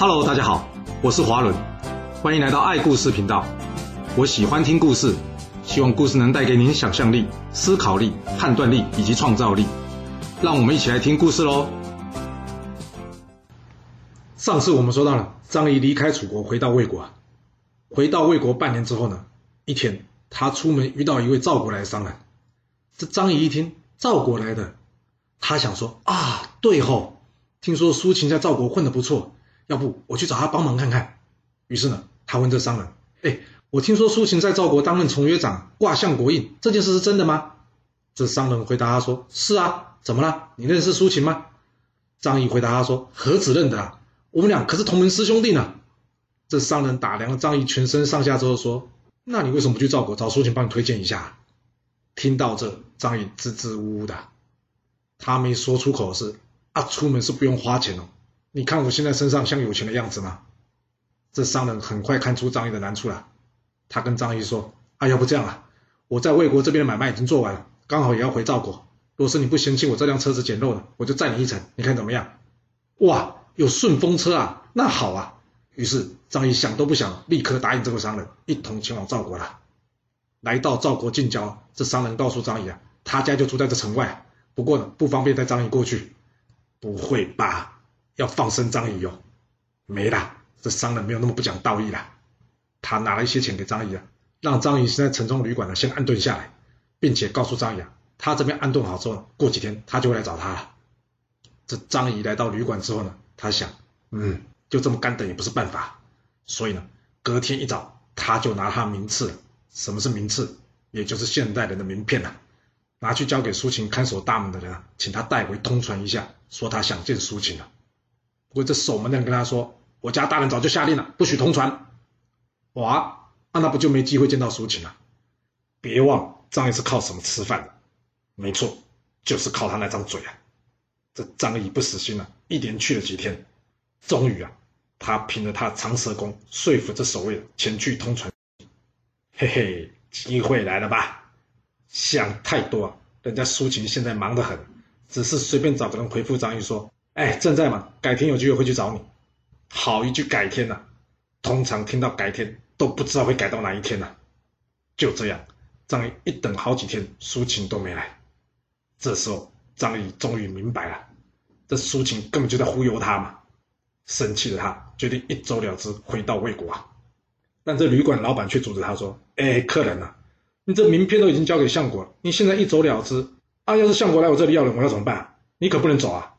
Hello，大家好，我是华伦，欢迎来到爱故事频道。我喜欢听故事，希望故事能带给您想象力、思考力、判断力以及创造力。让我们一起来听故事喽。上次我们说到了张仪离开楚国，回到魏国。回到魏国半年之后呢，一天他出门遇到一位赵国来的商人。这张仪一听赵国来的，他想说啊，对吼，听说苏秦在赵国混得不错。要不我去找他帮忙看看。于是呢，他问这商人：“哎，我听说苏秦在赵国担任从约长，挂相国印，这件事是真的吗？”这商人回答他说：“是啊，怎么了？你认识苏秦吗？”张仪回答他说：“何止认得啊，我们俩可是同门师兄弟呢。”这商人打量了张仪全身上下之后说：“那你为什么不去赵国找苏秦帮你推荐一下？”听到这，张仪支支吾吾的，他没说出口是：“啊，出门是不用花钱哦。”你看我现在身上像有钱的样子吗？这商人很快看出张仪的难处了，他跟张仪说：“啊，要不这样啊，我在魏国这边的买卖已经做完了，刚好也要回赵国。若是你不嫌弃我这辆车子简陋的，我就载你一程，你看怎么样？”哇，有顺风车啊，那好啊。于是张仪想都不想，立刻答应这个商人，一同前往赵国了。来到赵国近郊，这商人告诉张仪啊，他家就住在这城外，不过呢，不方便带张仪过去。不会吧？要放生张仪哦，没啦，这商人没有那么不讲道义啦。他拿了一些钱给张仪啊，让张仪先在城中旅馆呢先安顿下来，并且告诉张仪啊，他这边安顿好之后，过几天他就会来找他了。这张仪来到旅馆之后呢，他想，嗯，就这么干等也不是办法，所以呢，隔天一早他就拿他名次，什么是名次？也就是现代人的名片呐，拿去交给苏秦看守大门的人，啊请他带回通传一下，说他想见苏秦了。过这守门的人跟他说：“我家大人早就下令了，不许通传。”哇，那不就没机会见到苏秦了？别忘，张仪是靠什么吃饭的？没错，就是靠他那张嘴啊！这张仪不死心了，一连去了几天，终于啊，他凭着他长舌功说服这守卫前去通传。嘿嘿，机会来了吧？想太多，人家苏秦现在忙得很，只是随便找个人回复张仪说。哎，正在嘛，改天有机会会去找你。好一句改天呐，通常听到改天都不知道会改到哪一天呐。就这样，张仪一等好几天，苏秦都没来。这时候，张仪终于明白了，这苏秦根本就在忽悠他嘛。生气的他决定一走了之，回到魏国。但这旅馆老板却阻止他说：“哎，客人呐，你这名片都已经交给相国了，你现在一走了之，啊，要是相国来我这里要人，我要怎么办？你可不能走啊！”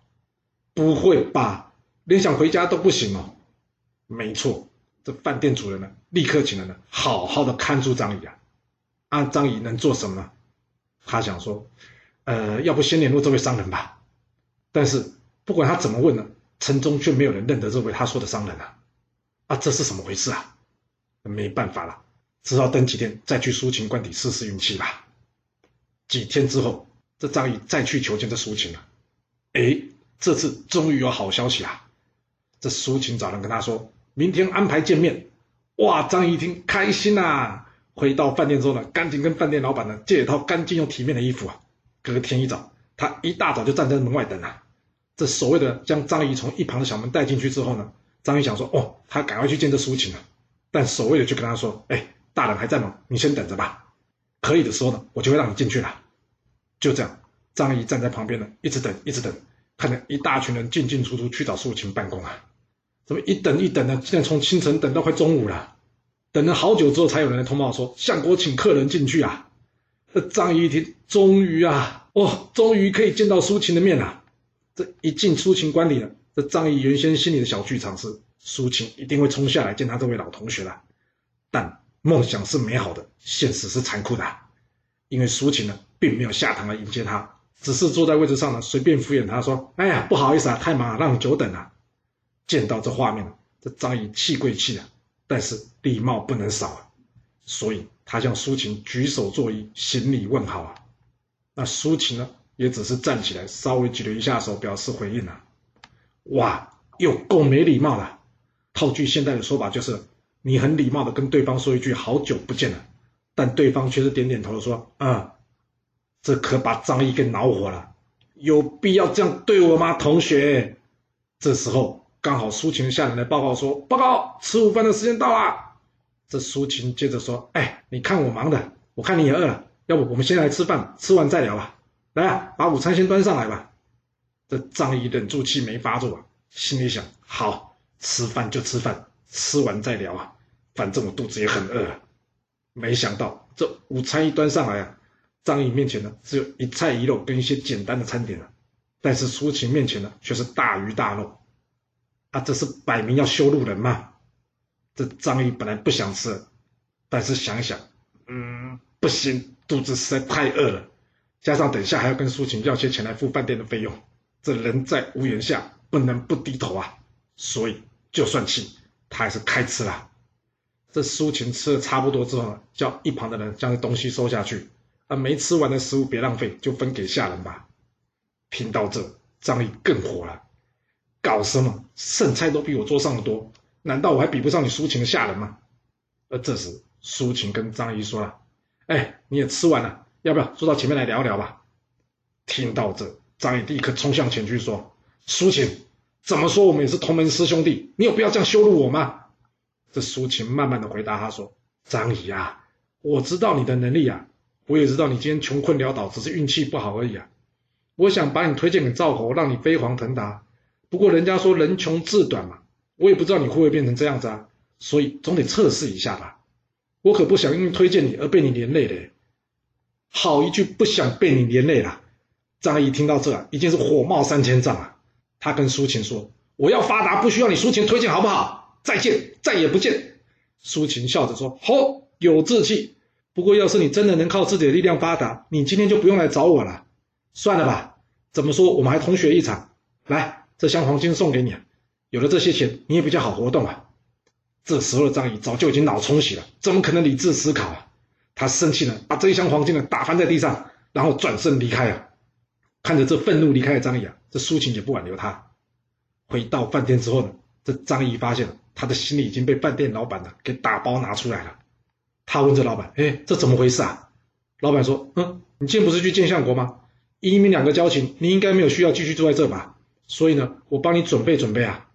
不会吧，连想回家都不行哦。没错，这饭店主人呢，立刻请人呢，好好的看住张仪啊。啊，张仪能做什么呢？他想说，呃，要不先联络这位商人吧。但是不管他怎么问呢，城中却没有人认得这位他说的商人啊。啊，这是什么回事啊？没办法了，只好等几天再去苏秦官邸试试运气吧。几天之后，这张仪再去求见这苏秦了。哎。这次终于有好消息啊！这苏秦找人跟他说，明天安排见面。哇，张仪一听开心呐！回到饭店之后呢，赶紧跟饭店老板呢借一套干净又体面的衣服啊。隔天一早，他一大早就站在门外等啊。这所谓的将张仪从一旁的小门带进去之后呢，张仪想说，哦，他赶快去见这苏秦了。但守卫的就跟他说，哎，大人还在吗？你先等着吧。可以的时候呢，我就会让你进去了。就这样，张仪站在旁边呢，一直等，一直等。看着一大群人进进出出去找苏秦办公啊，怎么一等一等呢？竟然从清晨等到快中午了，等了好久之后，才有人来通报说相国请客人进去啊。这张仪一听，终于啊，哦，终于可以见到苏秦的面了。这一进苏秦官里了，这张仪原先心里的小剧场是苏秦一定会冲下来见他这位老同学了。但梦想是美好的，现实是残酷的，因为苏秦呢，并没有下堂来迎接他。只是坐在位置上呢，随便敷衍他说：“哎呀，不好意思啊，太忙了，让你久等了。”见到这画面这张仪气归气啊，但是礼貌不能少啊，所以他向苏秦举手作揖，行礼问好啊。那苏秦呢，也只是站起来，稍微举了一下手，表示回应了。哇，又够没礼貌了。套句现代的说法就是，你很礼貌的跟对方说一句“好久不见了”，但对方却是点点头说：“嗯。”这可把张仪给恼火了，有必要这样对我吗，同学？这时候刚好苏秦的下人来报告说：“报告，吃午饭的时间到了。”这苏秦接着说：“哎，你看我忙的，我看你也饿了，要不我们先来吃饭，吃完再聊吧。来啊，把午餐先端上来吧。”这张仪忍住气没发作，心里想：好，吃饭就吃饭，吃完再聊啊，反正我肚子也很饿。没想到这午餐一端上来啊，张仪面前呢只有一菜一肉跟一些简单的餐点了，但是苏秦面前呢却是大鱼大肉，啊，这是摆明要羞辱人嘛！这张仪本来不想吃，但是想一想，嗯，不行，肚子实在太饿了，加上等下还要跟苏秦要些钱来付饭店的费用。这人在屋檐下，不能不低头啊！所以就算气，他还是开吃了。这苏秦吃的差不多之后呢，叫一旁的人将这东西收下去，啊，没吃完的食物别浪费，就分给下人吧。听到这，张仪更火了，搞什么？剩菜都比我桌上的多，难道我还比不上你苏秦的下人吗？而这时，苏秦跟张仪说了：“哎，你也吃完了，要不要坐到前面来聊聊吧？”听到这。张仪立刻冲向前去说：“苏秦，怎么说我们也是同门师兄弟，你有必要这样羞辱我吗？”这苏秦慢慢的回答他说：“张仪啊，我知道你的能力啊，我也知道你今天穷困潦倒，只是运气不好而已啊。我想把你推荐给赵侯，让你飞黄腾达。不过人家说人穷志短嘛，我也不知道你会不会变成这样子啊，所以总得测试一下吧。我可不想因为推荐你而被你连累的。好一句不想被你连累了。”张仪听到这，已经是火冒三千丈了。他跟苏秦说：“我要发达，不需要你苏秦推荐，好不好？再见，再也不见。”苏秦笑着说：“好，有志气。不过，要是你真的能靠自己的力量发达，你今天就不用来找我了。算了吧，怎么说，我们还同学一场。来，这箱黄金送给你。有了这些钱，你也比较好活动啊。”这时候的张仪早就已经脑充血了，怎么可能理智思考啊？他生气了，把这一箱黄金呢打翻在地上，然后转身离开了。看着这愤怒离开的张仪啊，这苏秦也不挽留他。回到饭店之后呢，这张仪发现他的行李已经被饭店老板呢给打包拿出来了。他问这老板：“哎，这怎么回事啊？”老板说：“嗯，你今天不是去见相国吗？以你们两个交情，你应该没有需要继续住在这吧？所以呢，我帮你准备准备啊。”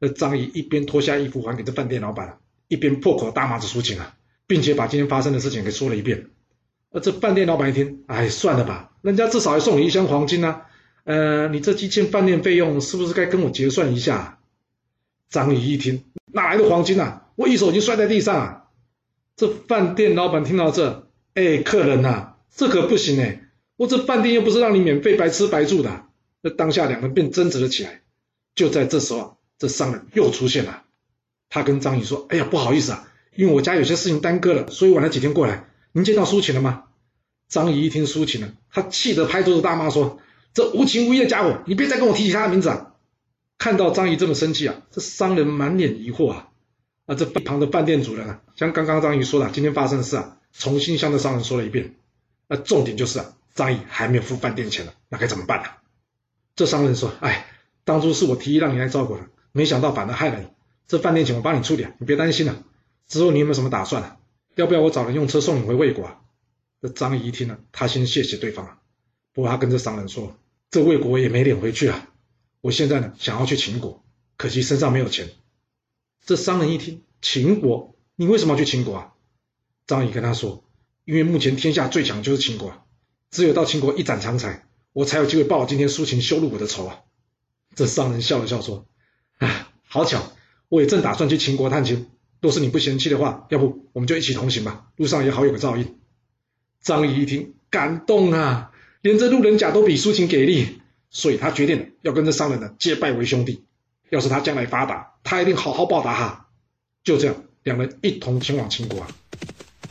那张仪一边脱下衣服还给这饭店老板，一边破口大骂着苏秦啊，并且把今天发生的事情给说了一遍。那这饭店老板一听，哎，算了吧，人家至少还送你一箱黄金呢。呃，你这几千饭店费用是不是该跟我结算一下？张仪一听，哪来的黄金啊？我一手已经摔在地上啊！这饭店老板听到这，哎，客人呐，这可不行哎，我这饭店又不是让你免费白吃白住的。那当下两人便争执了起来。就在这时候，这商人又出现了，他跟张仪说：“哎呀，不好意思啊，因为我家有些事情耽搁了，所以晚了几天过来。”您见到苏秦了吗？张仪一听苏秦了，他气得拍桌子大骂说：“这无情无义的家伙，你别再跟我提起他的名字啊！”看到张仪这么生气啊，这商人满脸疑惑啊。啊，这一旁的饭店主人啊，像刚刚张仪说的今天发生的事啊，重新向这商人说了一遍。那重点就是啊，张仪还没有付饭店钱呢，那该怎么办呢？这商人说：“哎，当初是我提议让你来照顾的，没想到反而害了你。这饭店钱我帮你处理，你别担心了。之后你有没有什么打算啊？”要不要我找人用车送你回魏国？啊？这张仪听了，他先谢谢对方啊。不过他跟这商人说：“这魏国也没脸回去啊。我现在呢，想要去秦国，可惜身上没有钱。”这商人一听，秦国，你为什么要去秦国啊？张仪跟他说：“因为目前天下最强就是秦国，只有到秦国一展长才，我才有机会报今天苏秦羞辱我的仇啊。”这商人笑了笑说：“啊，好巧，我也正打算去秦国探亲。”若是你不嫌弃的话，要不我们就一起同行吧，路上也好有个照应。张仪一听，感动啊，连这路人甲都比苏秦给力，所以他决定要跟这商人呢结拜为兄弟。要是他将来发达，他一定好好报答他。就这样，两人一同前往秦国啊。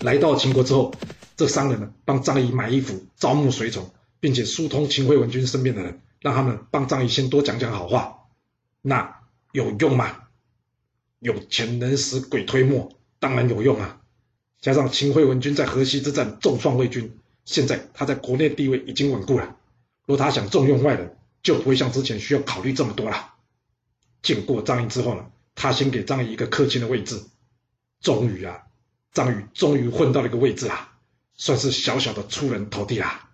来到秦国之后，这商人呢帮张仪买衣服，招募随从，并且疏通秦惠文君身边的人，让他们帮张仪先多讲讲好话。那有用吗？有钱能使鬼推磨，当然有用啊！加上秦惠文君在河西之战重创魏军，现在他在国内地位已经稳固了。若他想重用外人，就不会像之前需要考虑这么多了。见过张仪之后呢，他先给张仪一个客卿的位置。终于啊，张宇终于混到了一个位置啊，算是小小的出人头地啦。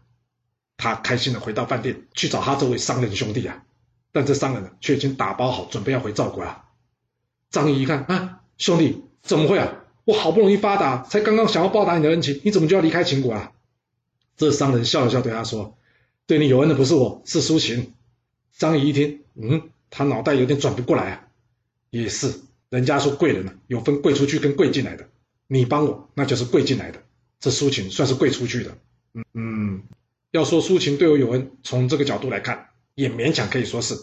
他开心的回到饭店去找他这位商人兄弟啊。但这商人呢，却已经打包好，准备要回赵国了。张仪一看啊，兄弟，怎么会啊？我好不容易发达，才刚刚想要报答你的恩情，你怎么就要离开秦国啊？这商人笑了笑，对他说：“对你有恩的不是我，是苏秦。”张仪一听，嗯，他脑袋有点转不过来啊。也是，人家说贵人呢，有分贵出去跟贵进来的，你帮我，那就是贵进来的。这苏秦算是贵出去的。嗯嗯，要说苏秦对我有恩，从这个角度来看，也勉强可以说是。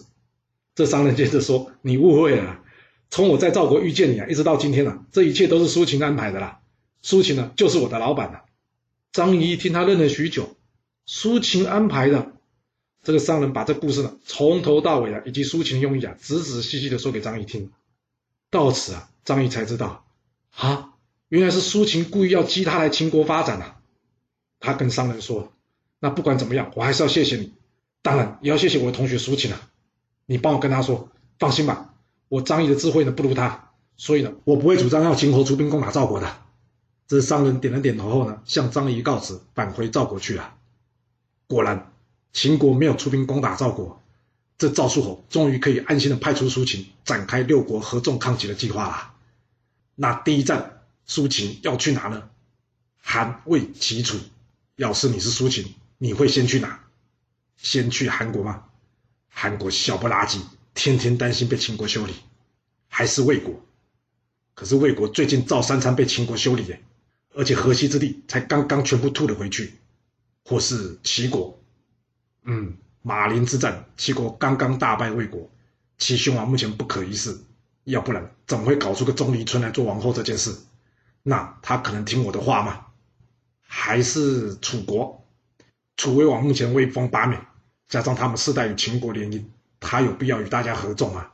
这商人接着说：“你误会了。”从我在赵国遇见你啊，一直到今天啊，这一切都是苏秦安排的啦。苏秦呢，就是我的老板了。张仪听，他愣了许久。苏秦安排的，这个商人把这故事呢，从头到尾啊，以及苏秦的用意啊，仔仔细细的说给张仪听。到此啊，张仪才知道，啊，原来是苏秦故意要激他来秦国发展啊。他跟商人说：“那不管怎么样，我还是要谢谢你，当然也要谢谢我的同学苏秦啊。你帮我跟他说，放心吧。”我张仪的智慧呢不如他，所以呢，我不会主张要秦国出兵攻打赵国的。这商人点了点头后呢，向张仪告辞，返回赵国去了。果然，秦国没有出兵攻打赵国，这赵叔侯终于可以安心的派出苏秦，展开六国合纵抗齐的计划了。那第一站，苏秦要去哪呢？韩、魏、齐、楚。要是你是苏秦，你会先去哪？先去韩国吗？韩国小不拉几。天天担心被秦国修理，还是魏国？可是魏国最近赵三餐被秦国修理耶，而且河西之地才刚刚全部吐了回去。或是齐国？嗯，马陵之战，齐国刚刚大败魏国，齐宣王目前不可一世，要不然怎么会搞出个钟离春来做王后这件事？那他可能听我的话吗？还是楚国？楚威王目前威风八面，加上他们世代与秦国联姻。他有必要与大家合纵吗！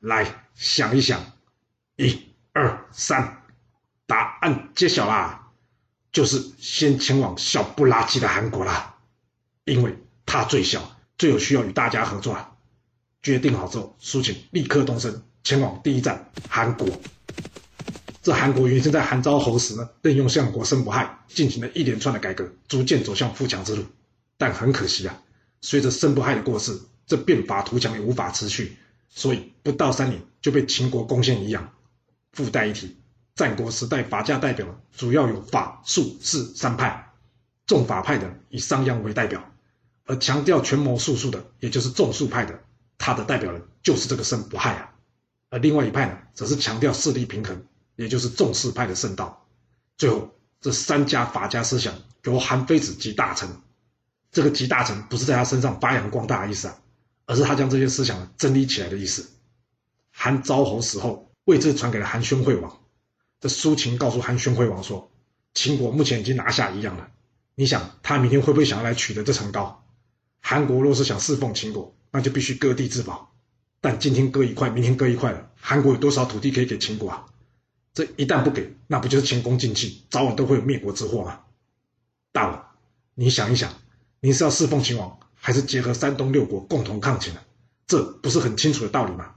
来想一想，一、二、三，答案揭晓啦，就是先前往小不拉几的韩国啦，因为他最小，最有需要与大家合作。决定好之后，苏秦立刻动身前往第一站韩国。这韩国原先在韩昭侯时呢，任用相国申不害，进行了一连串的改革，逐渐走向富强之路。但很可惜啊，随着申不害的过世。这变法图强也无法持续，所以不到三年就被秦国攻陷一样。附带一提，战国时代法家代表主要有法、术、士三派，重法派的以商鞅为代表，而强调权谋术数的，也就是重术派的，他的代表人就是这个申不害啊。而另外一派呢，则是强调势力平衡，也就是重士派的圣道。最后，这三家法家思想由韩非子集大成，这个集大成不是在他身上发扬光大的意思啊。而是他将这些思想整理起来的意思。韩昭侯死后，位置传给了韩宣惠王。这苏秦告诉韩宣惠王说：“秦国目前已经拿下一样了，你想他明天会不会想要来取得这层高？韩国若是想侍奉秦国，那就必须割地自保。但今天割一块，明天割一块了，韩国有多少土地可以给秦国啊？这一旦不给，那不就是前功尽弃，早晚都会有灭国之祸吗？大王，你想一想，你是要侍奉秦王？”还是结合山东六国共同抗秦呢？这不是很清楚的道理吗？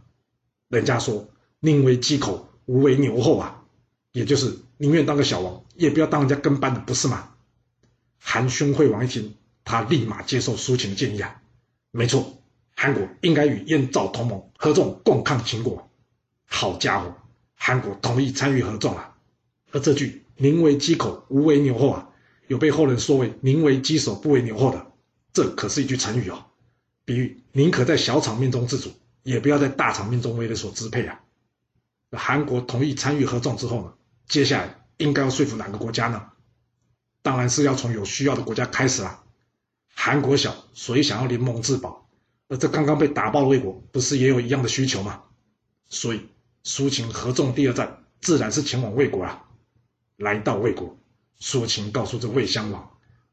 人家说宁为鸡口，无为牛后啊，也就是宁愿当个小王，也不要当人家跟班的，不是吗？韩宣惠王一听，他立马接受苏秦的建议啊，没错，韩国应该与燕赵同盟，合纵共抗秦国。好家伙，韩国同意参与合纵啊！而这句宁为鸡口，无为牛后啊，有被后人说为宁为鸡首，不为牛后的。这可是一句成语哦，比喻宁可在小场面中自主，也不要在大场面中为人所支配啊。韩国同意参与合纵之后呢，接下来应该要说服哪个国家呢？当然是要从有需要的国家开始啦。韩国小，所以想要联盟自保，而这刚刚被打爆的魏国，不是也有一样的需求吗？所以苏秦合纵第二站，自然是前往魏国啊。来到魏国，苏秦告诉这魏襄王，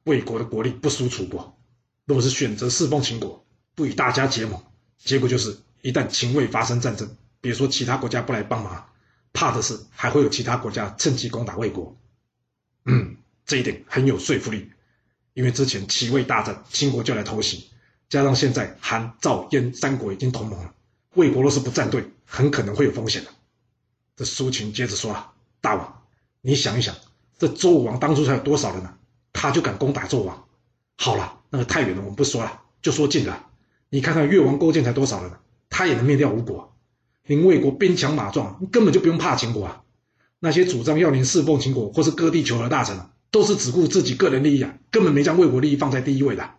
魏国的国力不输楚国。若是选择侍奉秦国，不与大家结盟，结果就是一旦秦魏发生战争，别说其他国家不来帮忙，怕的是还会有其他国家趁机攻打魏国。嗯，这一点很有说服力，因为之前齐魏大战，秦国就来偷袭，加上现在韩、赵、燕三国已经同盟了，魏国若是不站队，很可能会有风险的。这苏秦接着说了：“大王，你想一想，这周武王当初才有多少人呢？他就敢攻打纣王？好了。”那个太远了，我们不说了，就说近了。你看看越王勾践才多少人，他也能灭掉吴国。您魏国兵强马壮，根本就不用怕秦国啊。那些主张要您侍奉秦国或是割地求和大臣，都是只顾自己个人利益啊，根本没将魏国利益放在第一位的。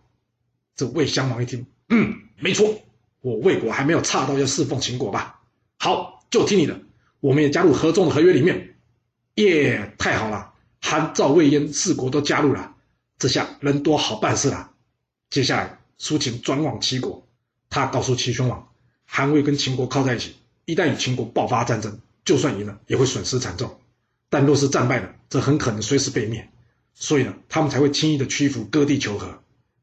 这魏襄王一听，嗯，没错，我魏国还没有差到要侍奉秦国吧？好，就听你的，我们也加入合纵的合约里面。耶，太好了，韩、赵、魏、燕四国都加入了，这下人多好办事了。接下来，苏秦转往齐国，他告诉齐宣王，韩魏跟秦国靠在一起，一旦与秦国爆发战争。就算赢了，也会损失惨重；但若是战败了，则很可能随时被灭。所以呢，他们才会轻易的屈服，割地求和。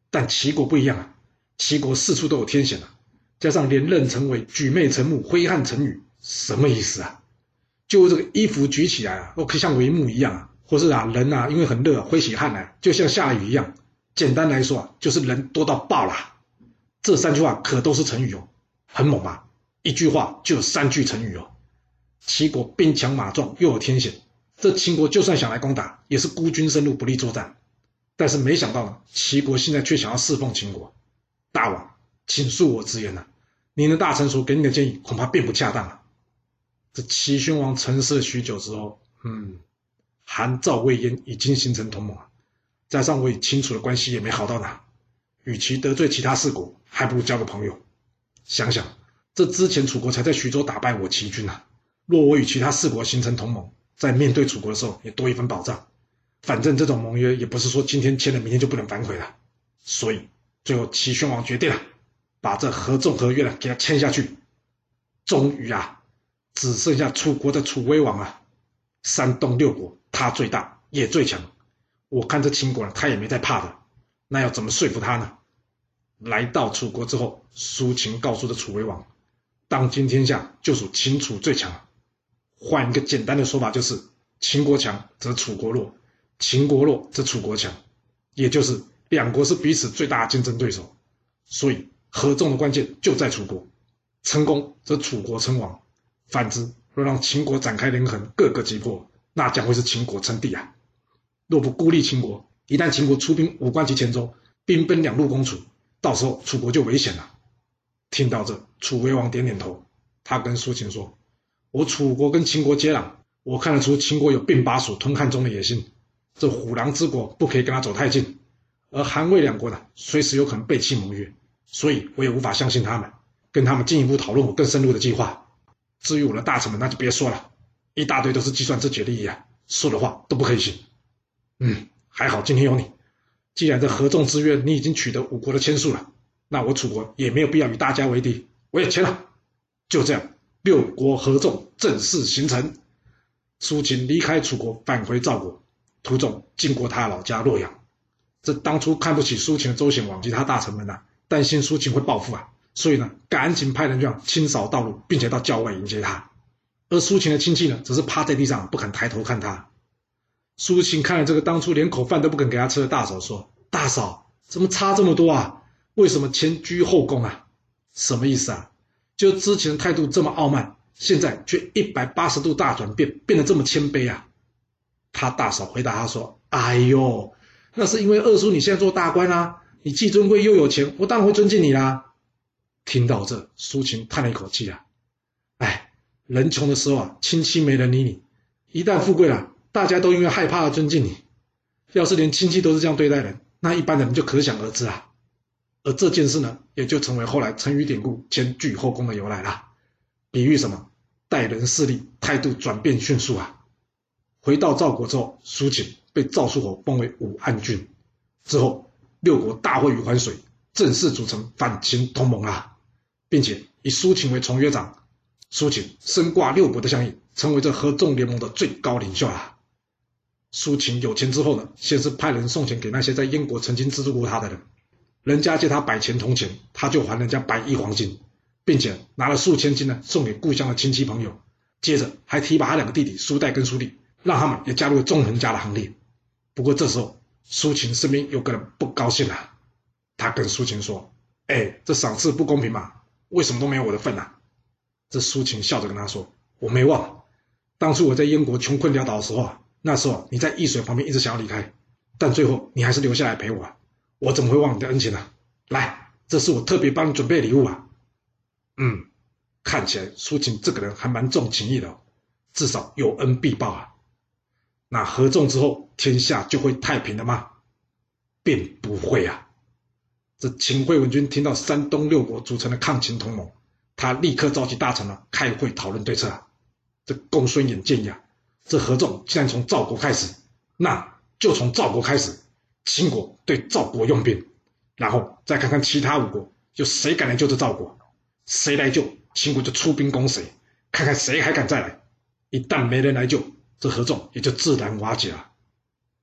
但齐国不一样啊，齐国四处都有天险啊，加上连任成为举妹成木，挥汗成雨，什么意思啊？就这个衣服举起来啊，都可以像帷幕一样啊，或是啊人啊，因为很热，挥起汗来，就像下雨一样。简单来说啊，就是人多到爆啦。这三句话可都是成语哦，很猛啊！一句话就有三句成语哦。齐国兵强马壮，又有天险，这秦国就算想来攻打，也是孤军深入，不利作战。但是没想到呢，齐国现在却想要侍奉秦国。大王，请恕我直言呐，您的大臣所给你的建议恐怕并不恰当啊。这齐宣王沉思了许久之后，嗯，韩赵魏燕已经形成同盟了，加上我与秦楚的关系也没好到哪，与其得罪其他四国，还不如交个朋友。想想，这之前楚国才在徐州打败我齐军呐。若我与其他四国形成同盟，在面对楚国的时候也多一份保障。反正这种盟约也不是说今天签了，明天就不能反悔了。所以最后齐宣王决定了，把这合纵合约呢给他签下去。终于啊，只剩下楚国的楚威王啊，山东六国他最大也最强。我看这秦国呢，他也没在怕的。那要怎么说服他呢？来到楚国之后，苏秦告诉这楚威王，当今天下就属秦楚最强。换一个简单的说法，就是秦国强则楚国弱，秦国弱则楚国强，也就是两国是彼此最大的竞争对手。所以合纵的关键就在楚国，成功则楚国称王；反之，若让秦国展开连横，各个击破，那将会是秦国称帝啊！若不孤立秦国，一旦秦国出兵五关及黔州，兵分两路攻楚，到时候楚国就危险了。听到这，楚威王点点头，他跟苏秦说。我楚国跟秦国接壤，我看得出秦国有并巴蜀吞汉中的野心。这虎狼之国不可以跟他走太近，而韩魏两国呢，随时有可能背弃盟约，所以我也无法相信他们，跟他们进一步讨论我更深入的计划。至于我的大臣们，那就别说了，一大堆都是计算自己的利益啊，说的话都不可以信。嗯，还好今天有你，既然这合纵之约你已经取得五国的签署了，那我楚国也没有必要与大家为敌，我也签了，就这样。六国合纵正式形成，苏秦离开楚国，返回赵国，途中经过他老家洛阳。这当初看不起苏秦的周显王及他大臣们呐，担心苏秦会报复啊，所以呢，赶紧派人这样清扫道路，并且到郊外迎接他。而苏秦的亲戚呢，则是趴在地上不肯抬头看他。苏秦看了这个当初连口饭都不肯给他吃的大嫂，说：“大嫂，怎么差这么多啊？为什么前居后恭啊？什么意思啊？”就之前态度这么傲慢，现在却一百八十度大转变，变得这么谦卑啊！他大嫂回答他说：“哎呦，那是因为二叔你现在做大官啦，你既尊贵又有钱，我当然会尊敬你啦。”听到这，苏秦叹了一口气啊，哎，人穷的时候啊，亲戚没人理你；一旦富贵了，大家都因为害怕而尊敬你。要是连亲戚都是这样对待人，那一般人就可想而知啊。而这件事呢，也就成为后来成语典故“前倨后恭”的由来了，比喻什么？待人势利，态度转变迅速啊！回到赵国之后，苏秦被赵肃侯封为武安君，之后六国大会于淮水，正式组成反秦同盟啊，并且以苏秦为从约长，苏秦身挂六国的相印，成为这合纵联盟的最高领袖啊！苏秦有钱之后呢，先是派人送钱给那些在燕国曾经资助过他的人。人家借他百钱铜钱，他就还人家百亿黄金，并且拿了数千金呢送给故乡的亲戚朋友。接着还提拔他两个弟弟苏代跟苏厉，让他们也加入纵横家的行列。不过这时候苏秦身边有个人不高兴了，他跟苏秦说：“哎，这赏赐不公平嘛？为什么都没有我的份啊？”这苏秦笑着跟他说：“我没忘，当初我在燕国穷困潦倒的时候啊，那时候你在易水旁边一直想要离开，但最后你还是留下来陪我。”啊我怎么会忘你的恩情呢？来，这是我特别帮你准备礼物啊。嗯，看起来苏秦这个人还蛮重情义的，至少有恩必报啊。那合纵之后，天下就会太平了吗？并不会啊。这秦惠文君听到山东六国组成的抗秦同盟，他立刻召集大臣啊开会讨论对策啊。这公孙衍建议啊，这合纵既然从赵国开始，那就从赵国开始，秦国对赵国用兵，然后再看看其他五国，有谁敢来救这赵国，谁来救，秦国就出兵攻谁，看看谁还敢再来。一旦没人来救，这合纵也就自然瓦解了。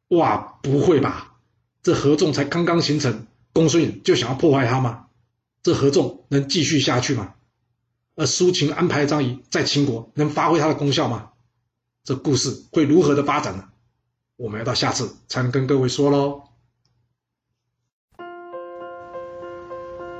哇，不会吧？这合纵才刚刚形成，公孙衍就想要破坏他吗？这合纵能继续下去吗？而苏秦安排张仪在秦国能发挥他的功效吗？这故事会如何的发展呢？我们要到下次才能跟各位说喽。